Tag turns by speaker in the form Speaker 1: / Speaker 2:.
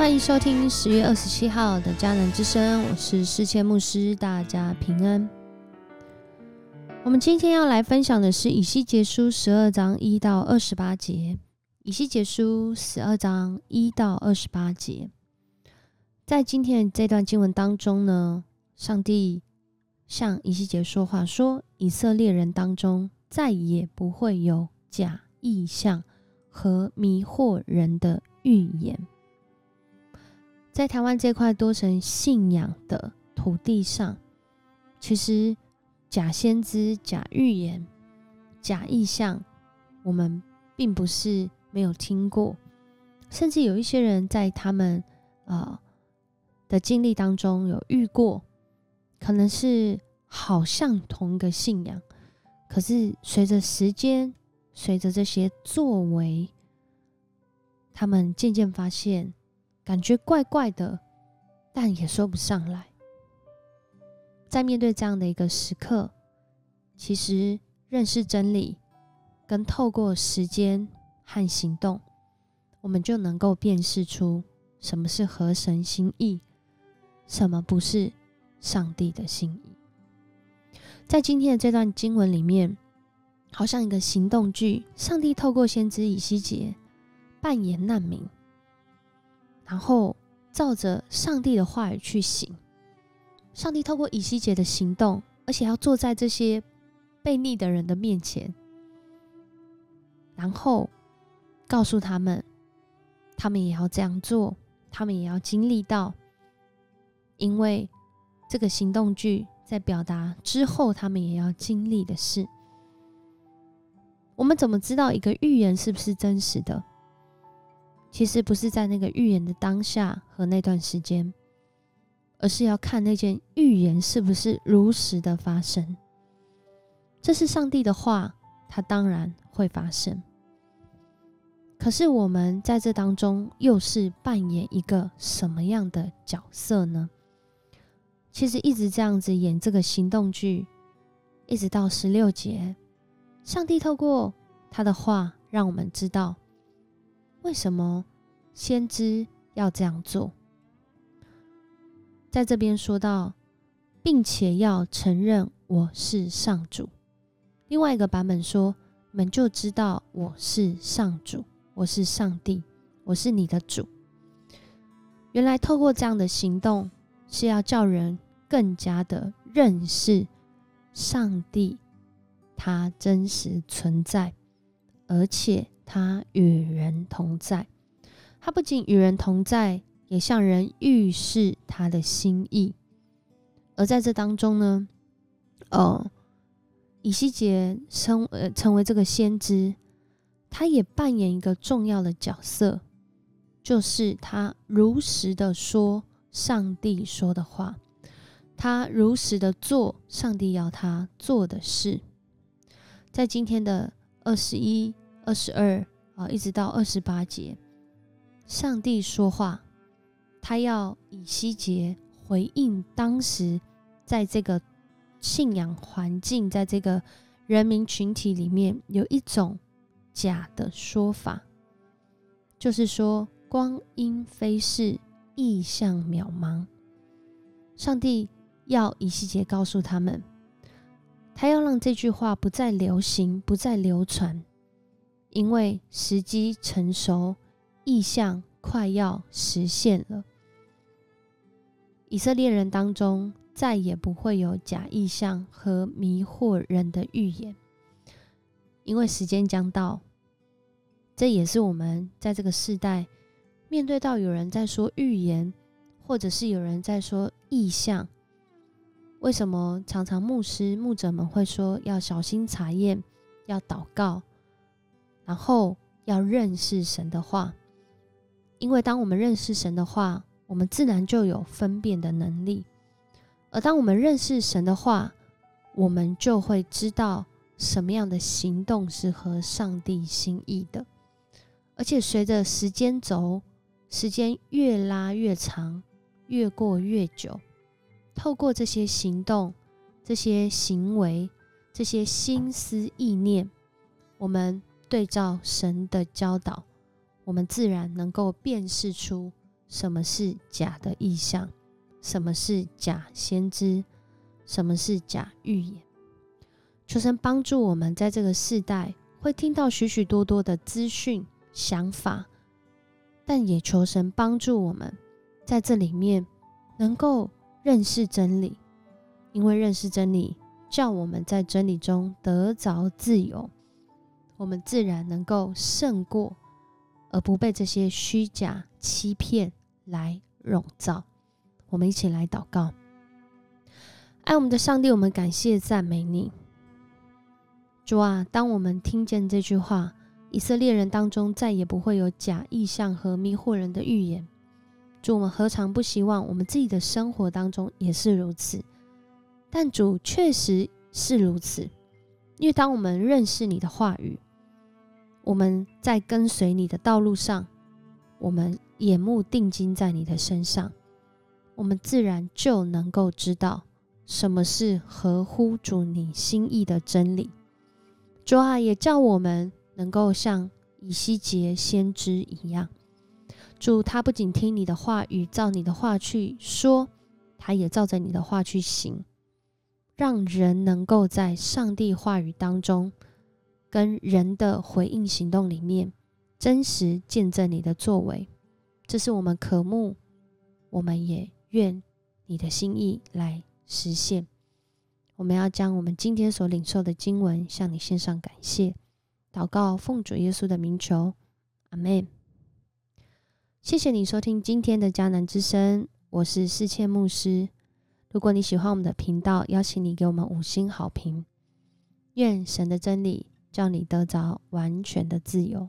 Speaker 1: 欢迎收听十月二十七号的迦南之声，我是世界牧师，大家平安。我们今天要来分享的是以西结书十二章一到二十八节。以西结书十二章一到二十八节，在今天的这段经文当中呢，上帝向以西结说话，说以色列人当中再也不会有假意象和迷惑人的预言。在台湾这块多神信仰的土地上，其实假先知、假预言、假意象，我们并不是没有听过，甚至有一些人在他们呃的经历当中有遇过，可能是好像同一个信仰，可是随着时间，随着这些作为，他们渐渐发现。感觉怪怪的，但也说不上来。在面对这样的一个时刻，其实认识真理，跟透过时间和行动，我们就能够辨识出什么是合神心意，什么不是上帝的心意。在今天的这段经文里面，好像一个行动剧，上帝透过先知以西结扮演难民。然后照着上帝的话语去行，上帝透过以西结的行动，而且要坐在这些被逆的人的面前，然后告诉他们，他们也要这样做，他们也要经历到，因为这个行动剧在表达之后，他们也要经历的事。我们怎么知道一个预言是不是真实的？其实不是在那个预言的当下和那段时间，而是要看那件预言是不是如实的发生。这是上帝的话，它当然会发生。可是我们在这当中又是扮演一个什么样的角色呢？其实一直这样子演这个行动剧，一直到十六节，上帝透过他的话，让我们知道。为什么先知要这样做？在这边说到，并且要承认我是上主。另外一个版本说，你们就知道我是上主，我是上帝，我是你的主。原来透过这样的行动，是要叫人更加的认识上帝，他真实存在，而且。他与人同在，他不仅与人同在，也向人预示他的心意。而在这当中呢，呃，以西结成呃成为这个先知，他也扮演一个重要的角色，就是他如实的说上帝说的话，他如实的做上帝要他做的事。在今天的二十一。二十二啊，一直到二十八节，上帝说话，他要以西结回应当时在这个信仰环境，在这个人民群体里面有一种假的说法，就是说光阴飞逝，意象渺茫。上帝要以西结告诉他们，他要让这句话不再流行，不再流传。因为时机成熟，意象快要实现了。以色列人当中再也不会有假意象和迷惑人的预言，因为时间将到。这也是我们在这个时代面对到有人在说预言，或者是有人在说意象，为什么常常牧师牧者们会说要小心查验，要祷告？然后要认识神的话，因为当我们认识神的话，我们自然就有分辨的能力。而当我们认识神的话，我们就会知道什么样的行动是合上帝心意的。而且随着时间轴，时间越拉越长，越过越久，透过这些行动、这些行为、这些心思意念，我们。对照神的教导，我们自然能够辨识出什么是假的意象，什么是假先知，什么是假预言。求神帮助我们，在这个世代会听到许许多多的资讯、想法，但也求神帮助我们，在这里面能够认识真理，因为认识真理，叫我们在真理中得着自由，我们自然能够胜过，而不被这些虚假欺骗来笼罩。我们一起来祷告，爱我们的上帝，我们感谢赞美你。主啊，当我们听见这句话，以色列人当中再也不会有假意象和迷惑人的预言。主，我们何尝不希望我们自己的生活当中也是如此？但主确实是如此，因为当我们认识你的话语，我们在跟随你的道路上，我们眼目定睛在你的身上，我们自然就能够知道什么是合乎主你心意的真理。主啊，也叫我们能够像以西结先知一样，主他不仅听你的话语，照你的话去说，他也照着你的话去行，让人能够在上帝话语当中，跟人的回应行动里面，真实见证你的作为。这是我们渴慕，我们也愿你的心意来实现。我们要将我们今天所领受的经文向你献上感谢，祷告奉主耶稣的名求，阿门。谢谢你收听今天的迦南之声，我是世谦牧师。如果你喜欢我们的频道，邀请你给我们五星好评。愿神的真理叫你得着完全的自由。